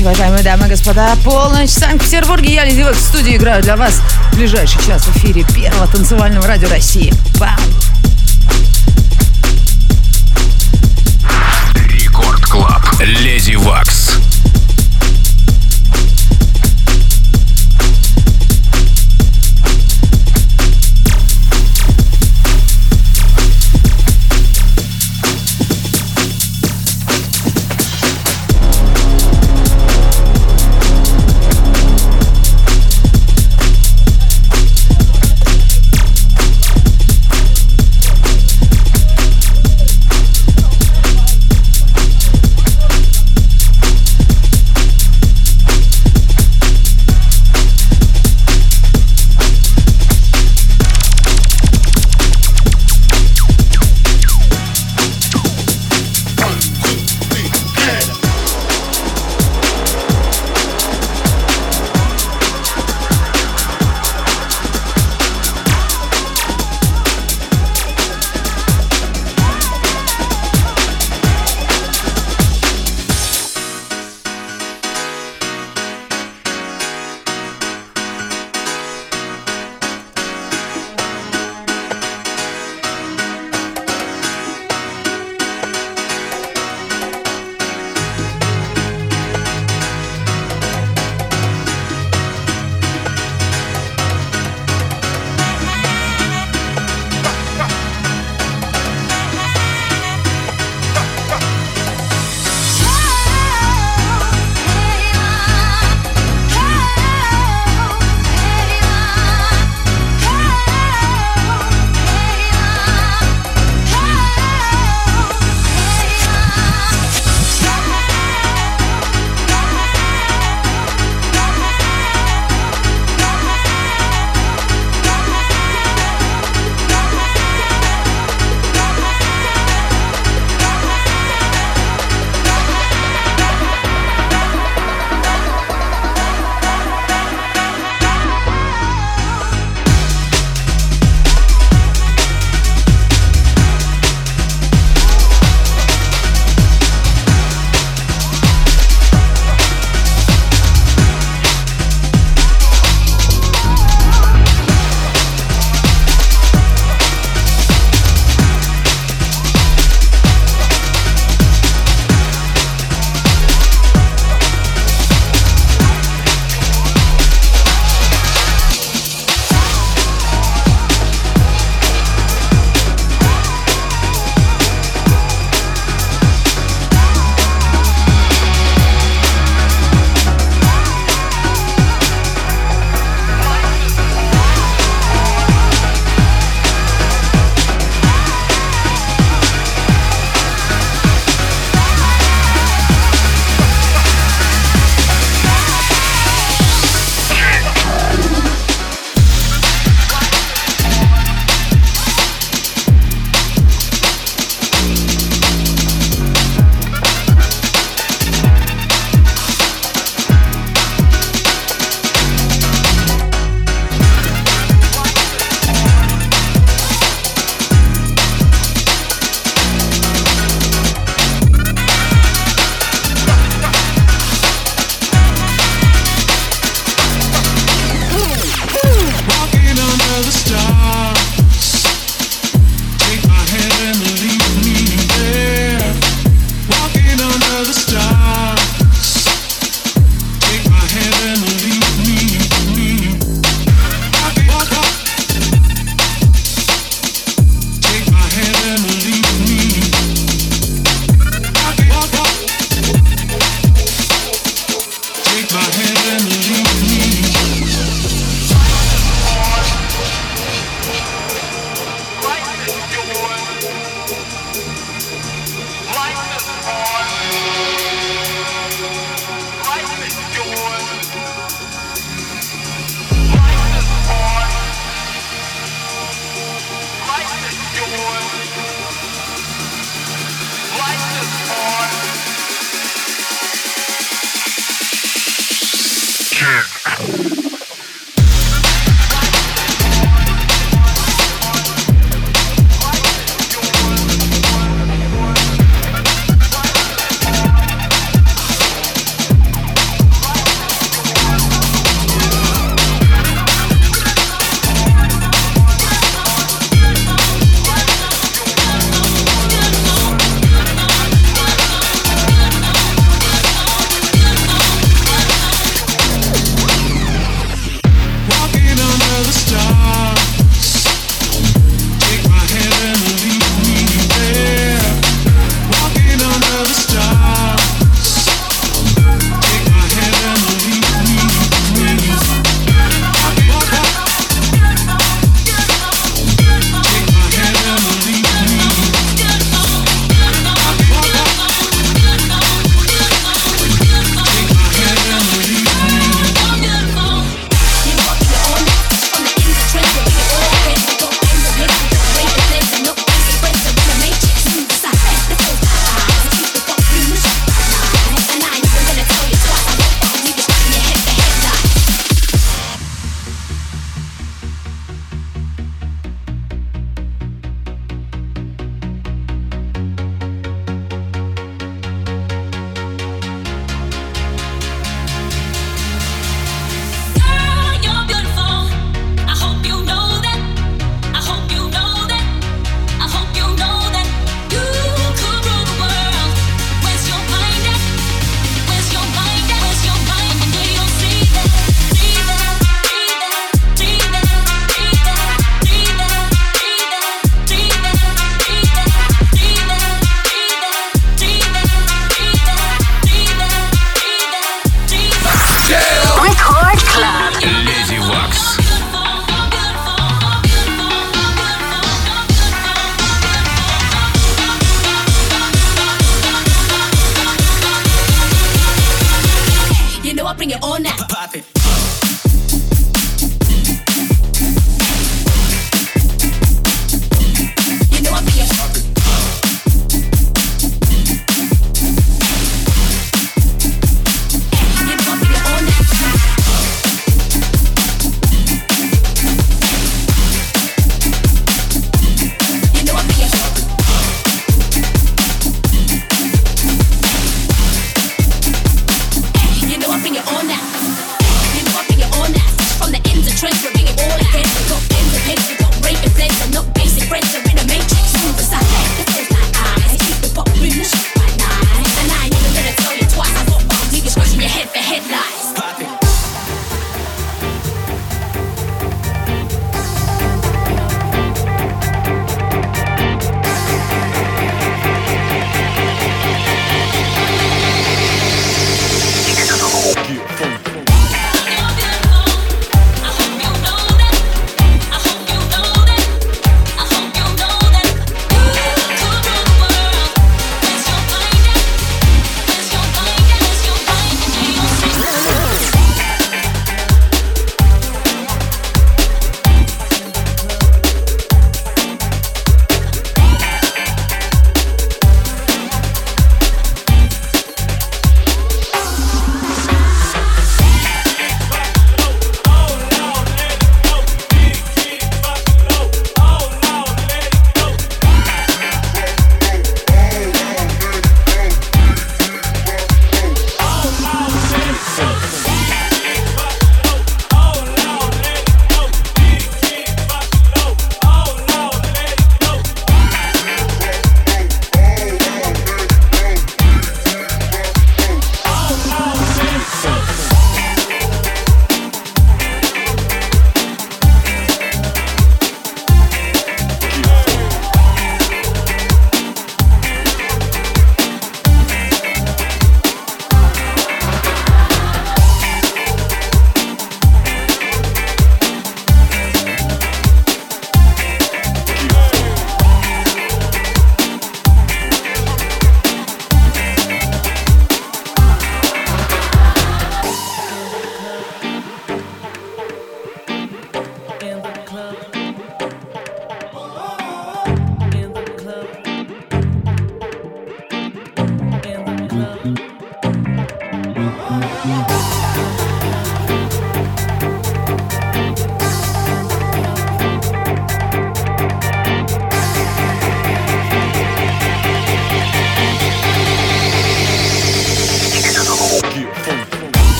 Ночи, уважаемые дамы и господа. Полночь в Санкт-Петербурге. Я, Леди Вакс, в студии играю для вас в ближайший час в эфире первого танцевального радио России. Бам! Record Club. Леди Вакс.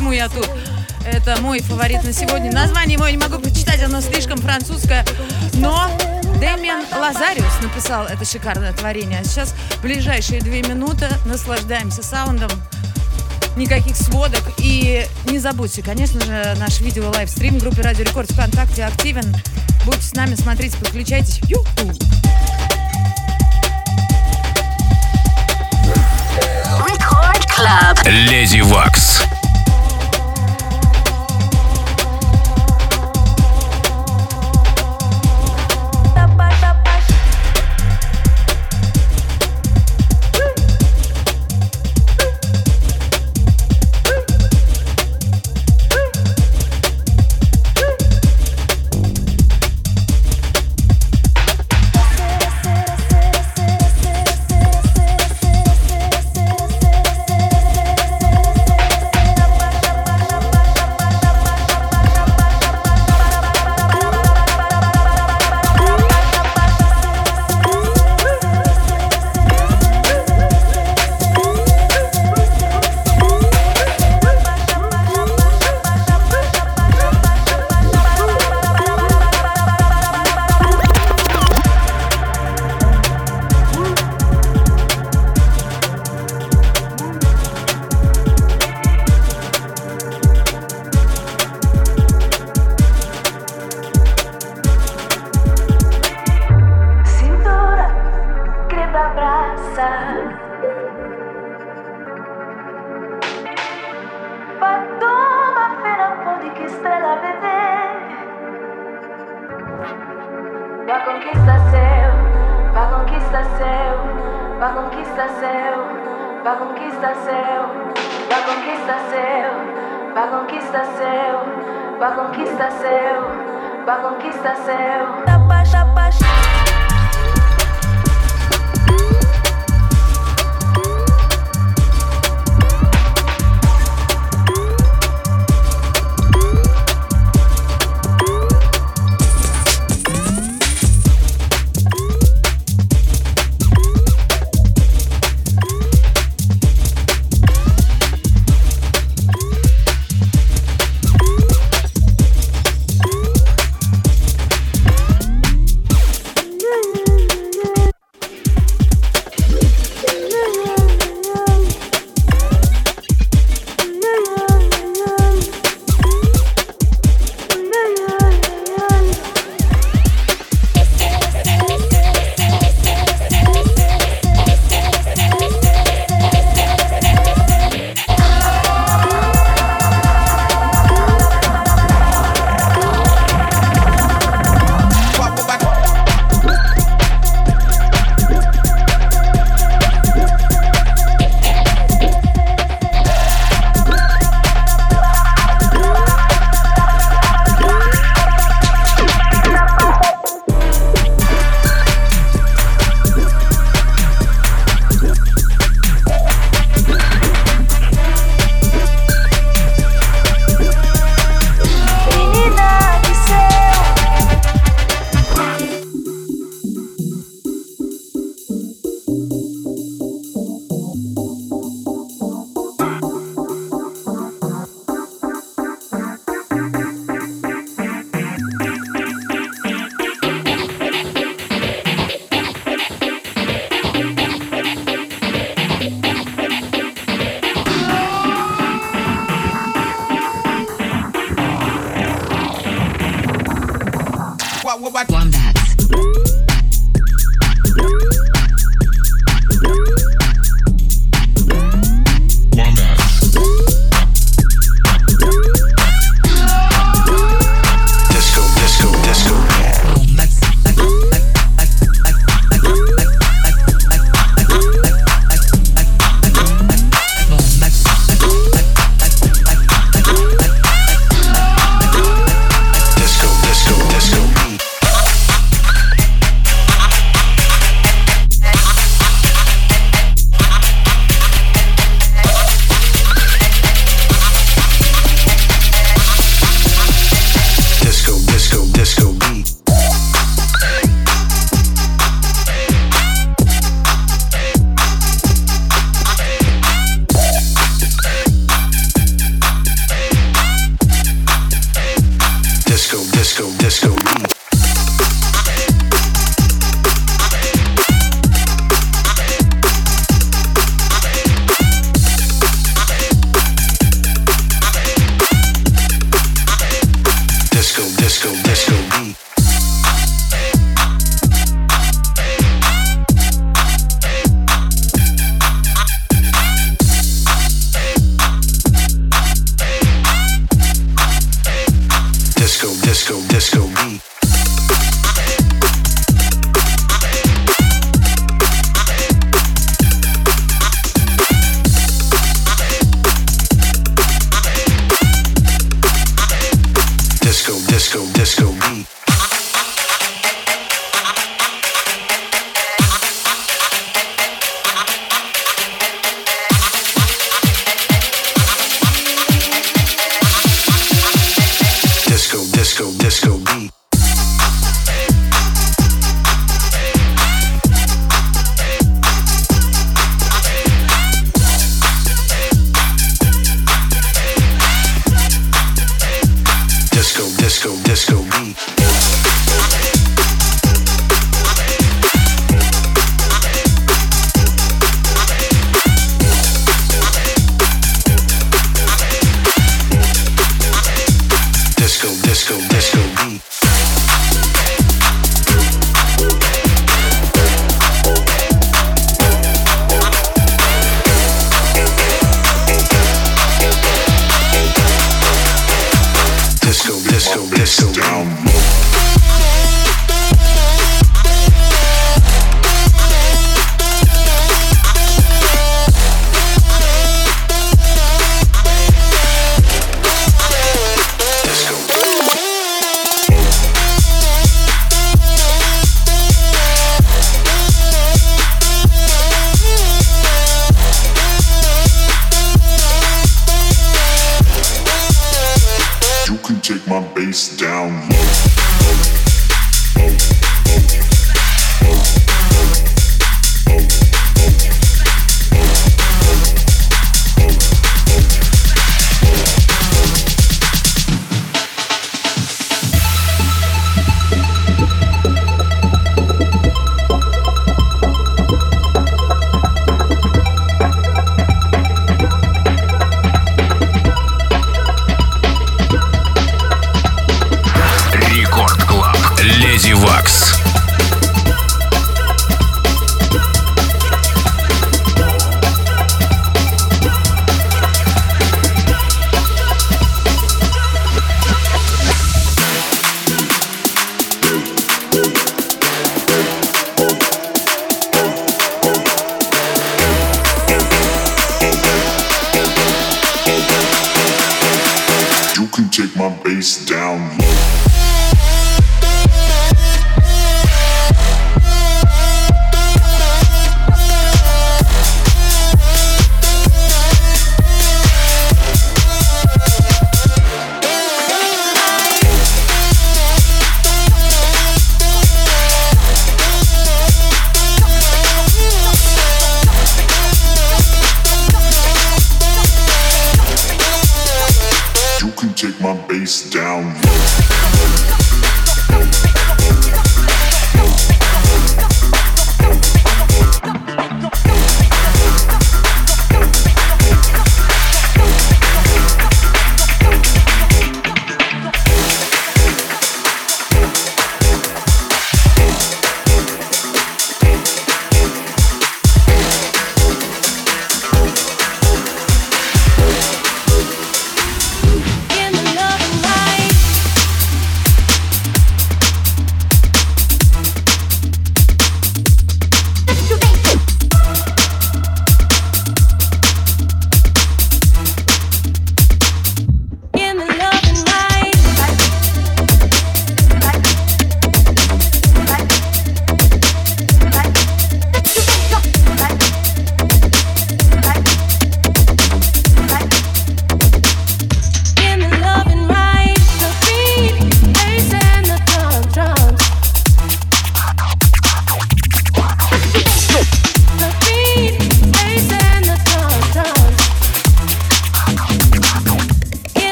Почему я тут. Это мой фаворит на сегодня. Название его я не могу прочитать, оно слишком французское. Но Дэмиан Лазариус написал это шикарное творение. А сейчас в ближайшие две минуты наслаждаемся саундом никаких сводок. И не забудьте, конечно же, наш видео-лайвстрим в группе Радио Рекорд ВКонтакте активен. Будьте с нами, смотрите, подключайтесь. Ю-ху. Леди Вакс.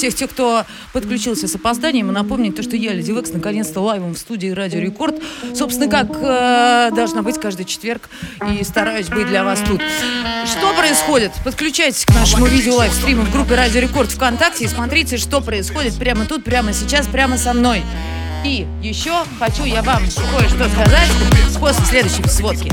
Всех тех, кто подключился с опозданием и напомнить то, что я, Lady Waks, наконец-то live ом в студии Радио Рекорд. Собственно, как э, должна быть каждый четверг и стараюсь быть для вас тут. Что происходит? Подключайтесь к нашему видео livestream у в группе Радио Рекорд ВКонтакте и смотрите, что происходит прямо тут, прямо сейчас, прямо со мной. И еще хочу я вам кое-что сказать после следующей сводки.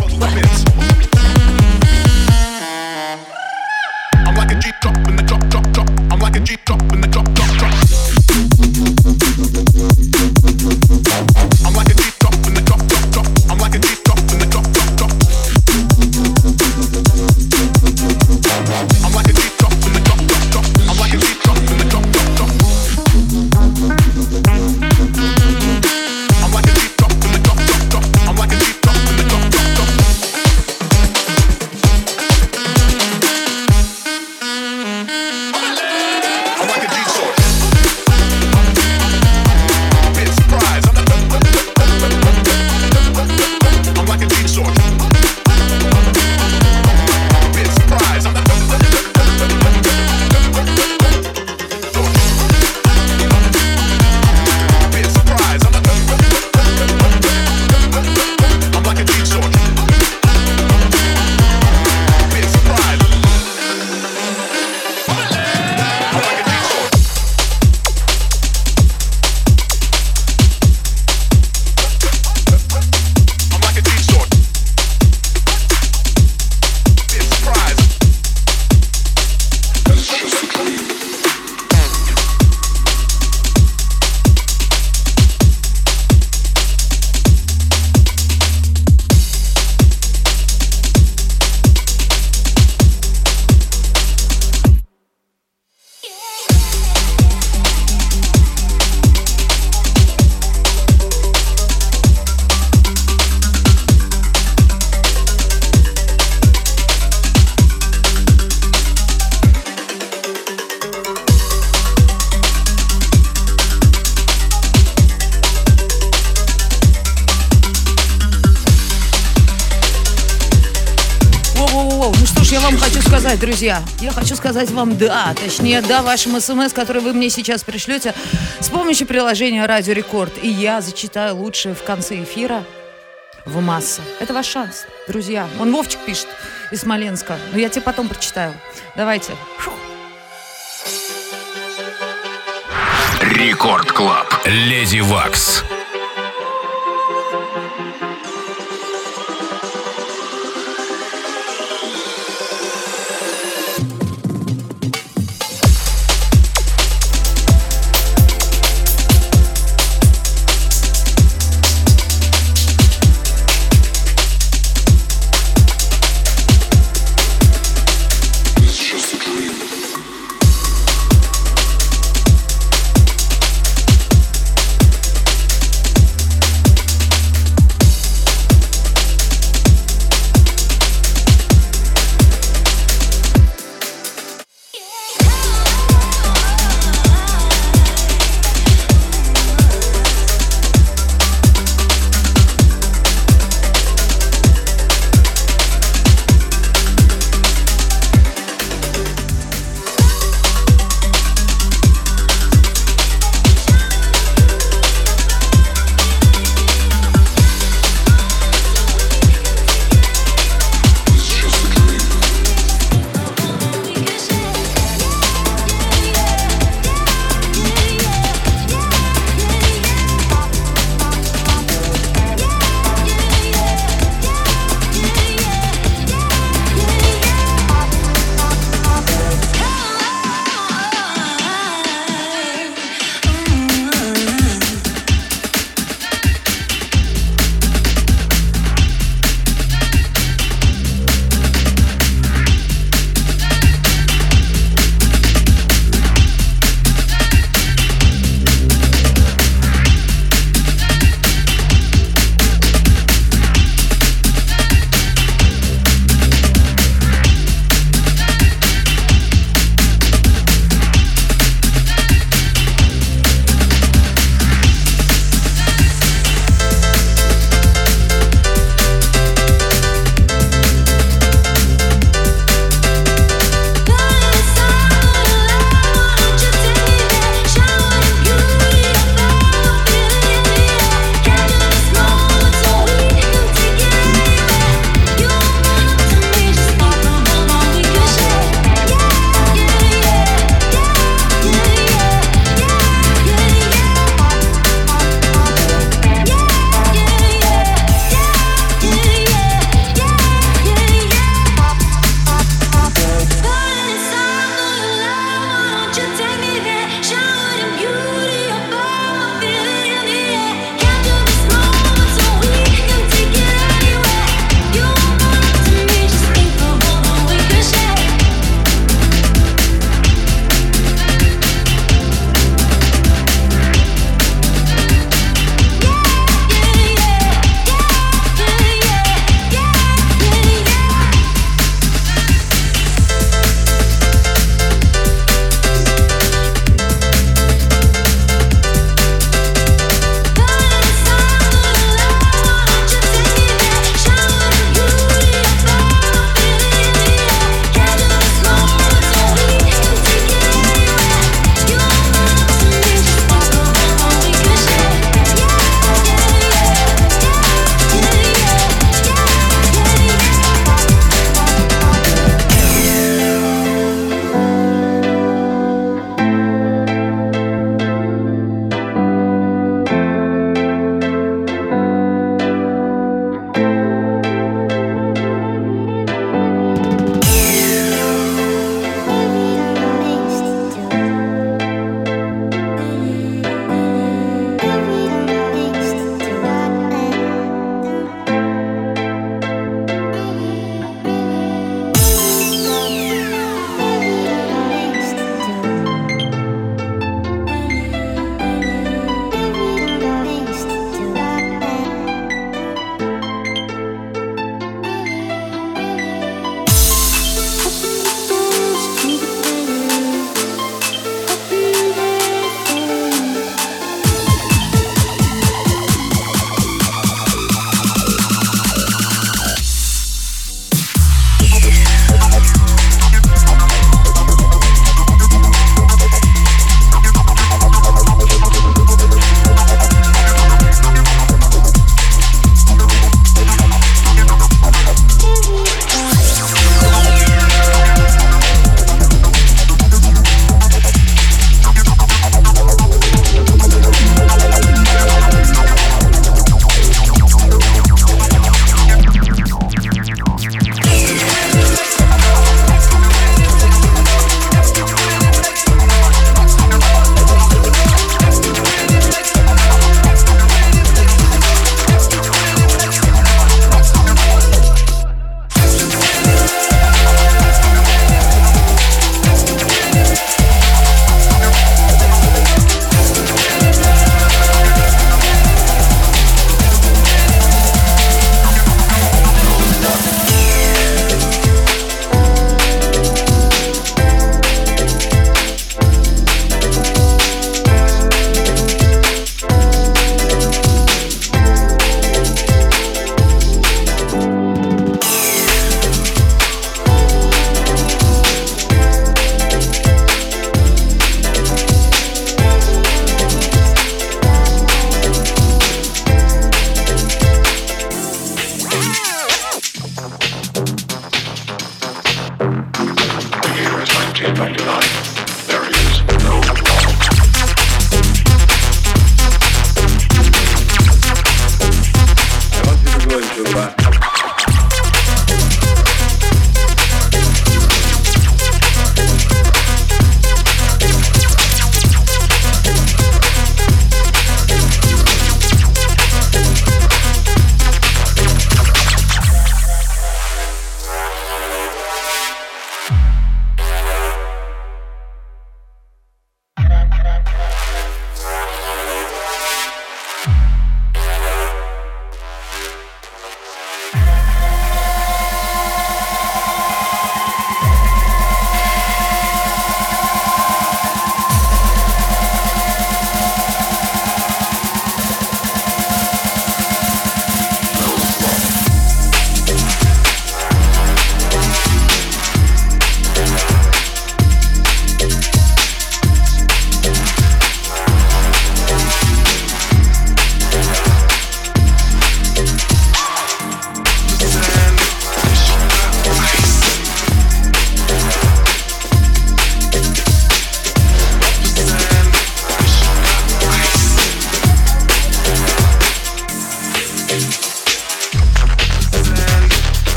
Друзья. Я хочу сказать вам да, точнее да вашим смс, который вы мне сейчас пришлете с помощью приложения Радио Рекорд. И я зачитаю лучшее в конце эфира в масса. Это ваш шанс, друзья. Он Вовчик пишет из Смоленска. Но я тебе потом прочитаю. Давайте. Record Club. Lady Waks.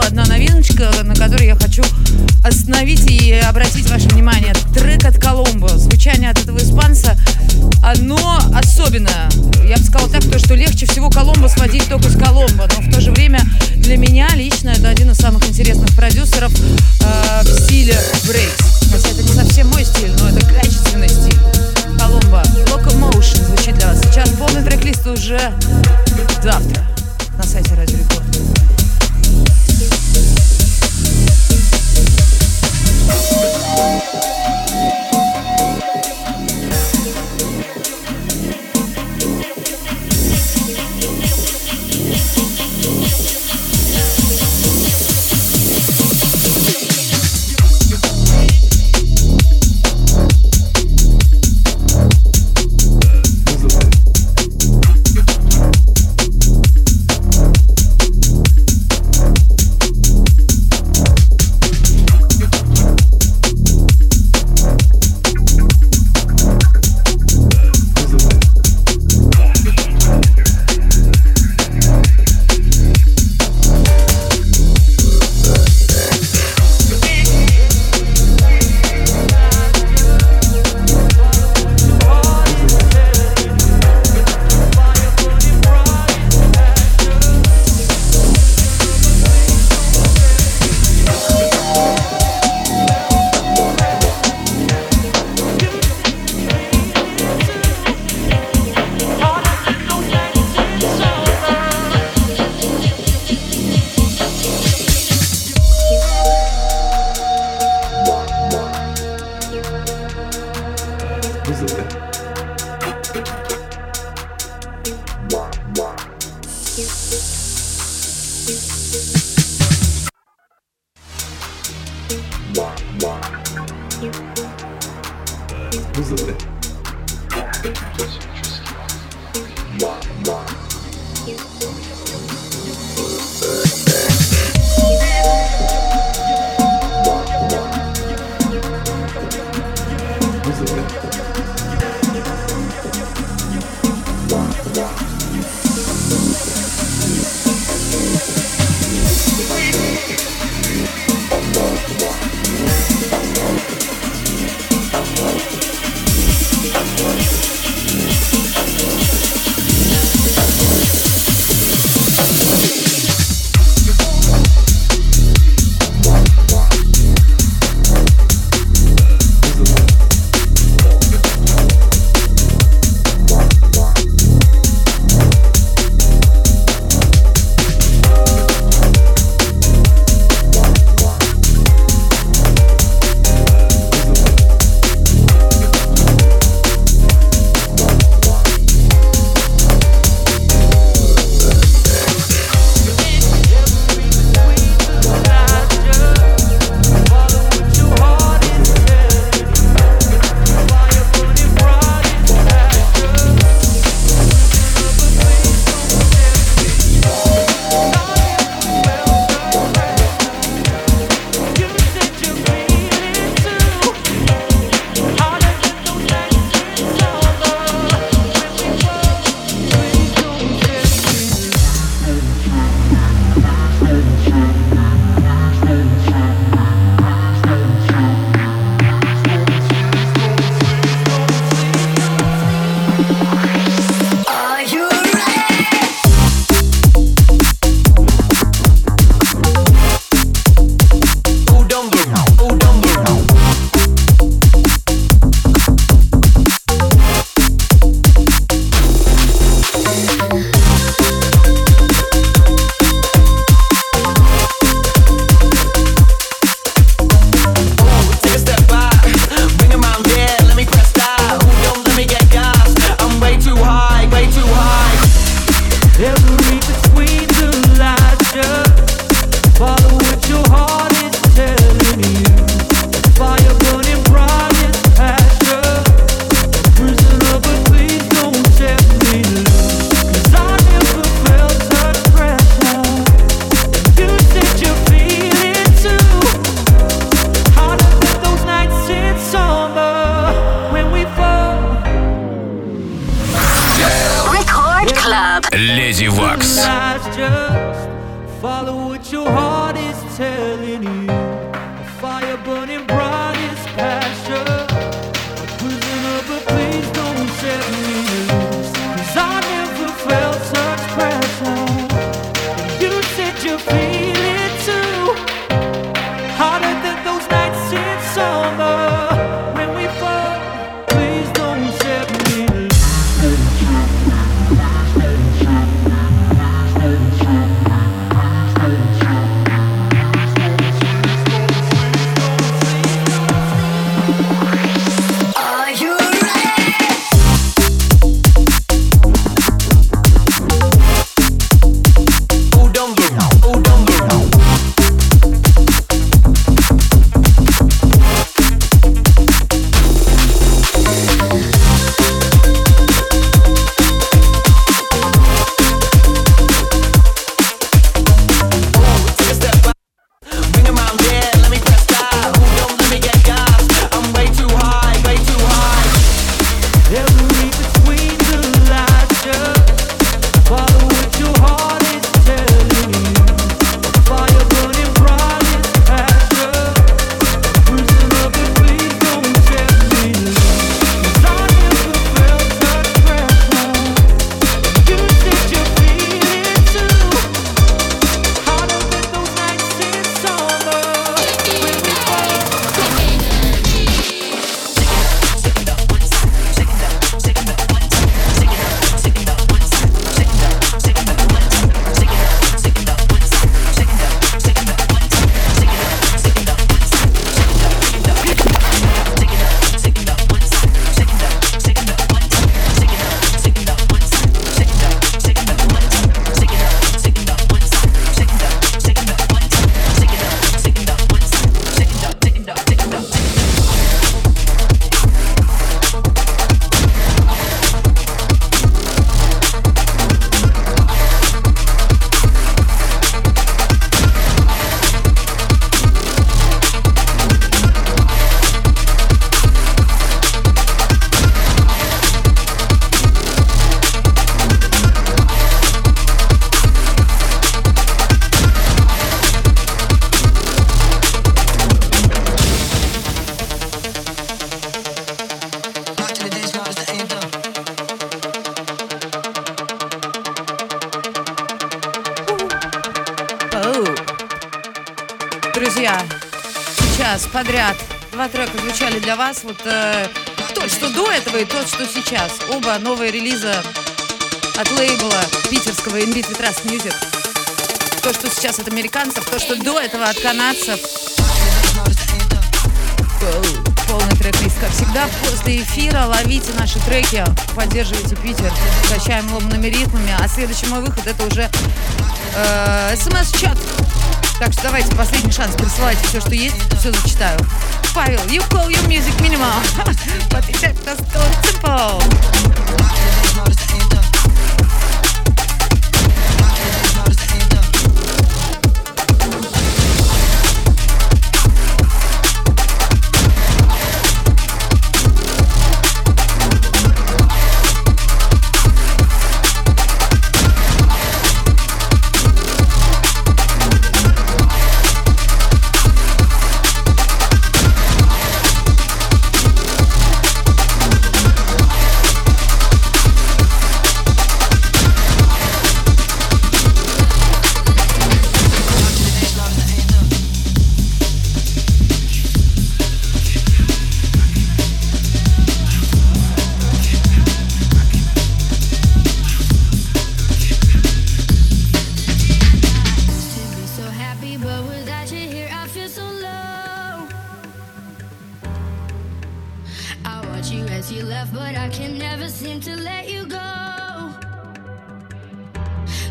одна новиночка, на которой я хочу остановить и обратить ваше внимание. Трек от Коломбо, звучание от этого испанца, оно особенное. Я бы сказала так, то, что легче всего Коломбо сводить только с Коломбо, но в то же время для меня лично это один из самых интересных продюсеров э, в стиле брейкс. Хотя это не совсем мой стиль, но это качественный стиль. Коломбо, Locomotion звучит для вас. Сейчас полный трек-лист уже завтра на сайте Радио Рекорд. Thank you. Сейчас подряд два трека звучали для вас. Вот э, тот, что до этого, и тот, что сейчас. Оба новые релиза от лейбла питерского In Beat with Trust Music. То, что сейчас от американцев, то, что до этого от канадцев. Полный трек-лист, как всегда, после эфира ловите наши треки, поддерживайте Питер, качаем ломаными ритмами, а следующий мой выход это уже э, смс-чат. Так что давайте последний шанс присылайте все, что есть, все зачитаю. Павел, you call your music minimal. But it's just simple.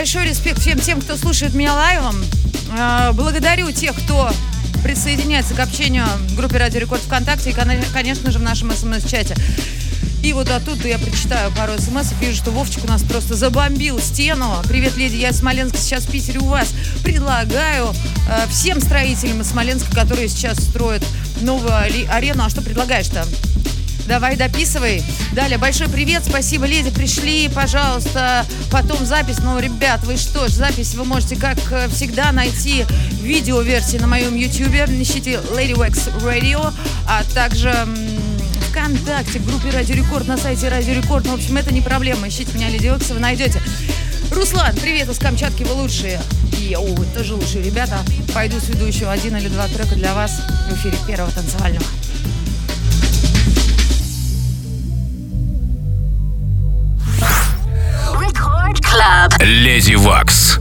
Большой респект всем тем, кто слушает меня лайвом. Э, Благодарю тех, кто присоединяется к общению в группе Радио Рекорд ВКонтакте и, кон- конечно же, в нашем смс-чате. И вот оттуда я прочитаю пару смс и вижу, что Вовчик у нас просто забомбил стену. Привет, леди, я из Смоленска, сейчас в Питере у вас. Предлагаю э, всем строителям из Смоленска, которые сейчас строят новую арену. А что предлагаешь-то? Давай дописывай. Далее, большой привет, спасибо, леди, пришли, пожалуйста. Потом запись. Ну, ребят, вы что ж, запись вы можете, как э, всегда, найти в видеоверсии на моем ютубе. Ищите Lady Wax Radio, а также ВКонтакте, в группе Радио Рекорд, на сайте Радио Рекорд. Ну, в общем, это не проблема. Ищите меня, Леди Wax, вы найдете. Руслан, привет из Камчатки, вы лучшие. И, о, вы тоже лучшие ребята. Пойду сведу еще один или два трека для вас в эфире первого танцевального. Леди Вакс.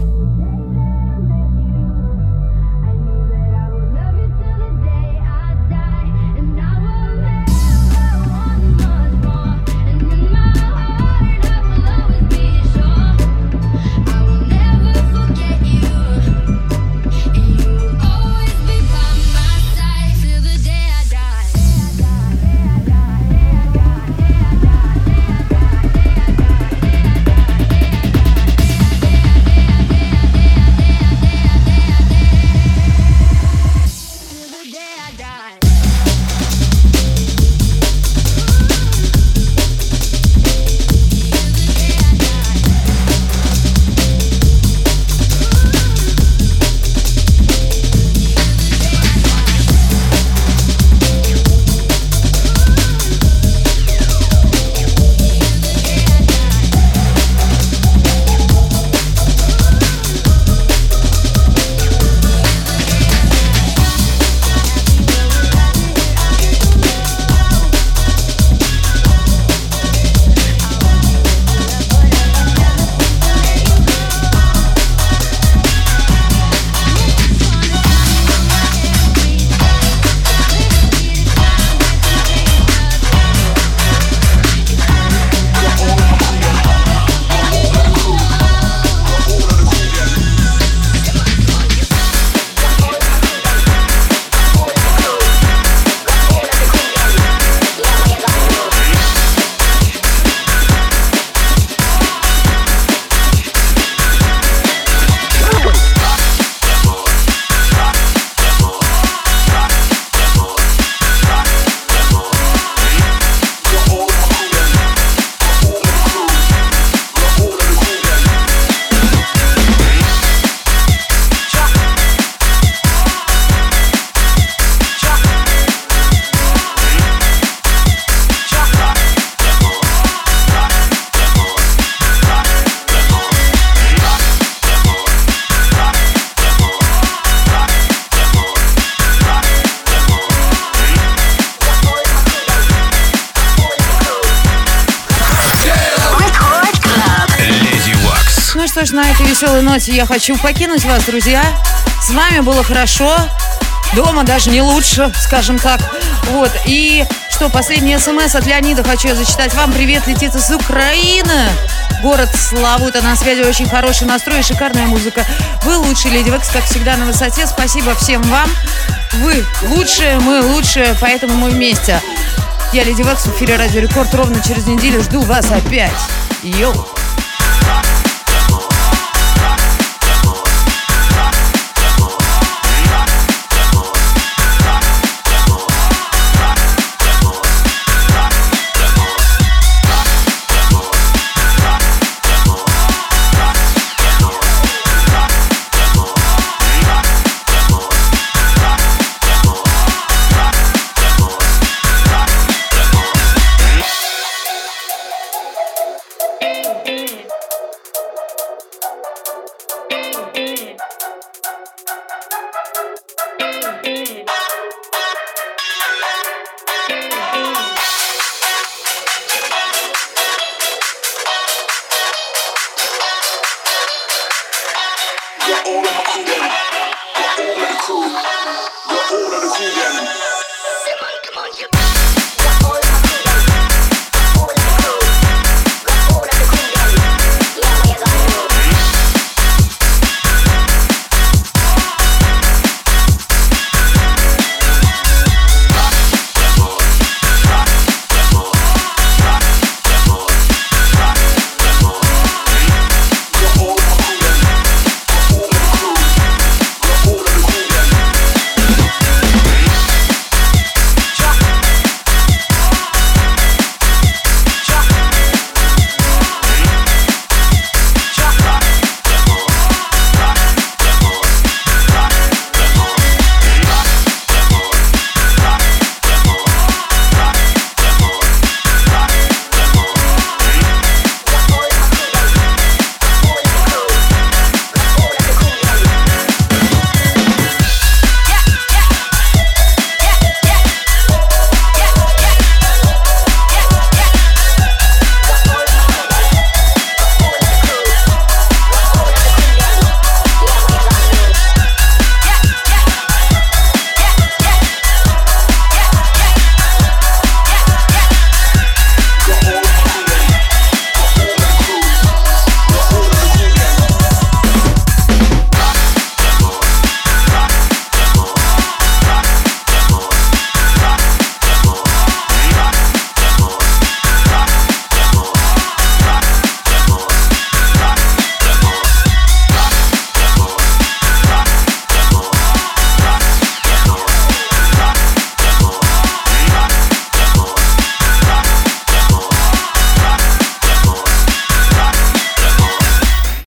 Веселой ноте я хочу покинуть вас, друзья. С вами было хорошо. Дома даже не лучше, скажем так. Вот. И что, последний смс от Леонида хочу я зачитать вам. Привет, летит из Украины. Город Славута на связи, очень хороший настрой и шикарная музыка. Вы лучшие, Леди Векс, как всегда, на высоте. Спасибо всем вам. Вы лучшие, мы лучшие, поэтому мы вместе. Я Леди Векс в эфире Радио Рекорд ровно через неделю. Жду вас опять. Йоу.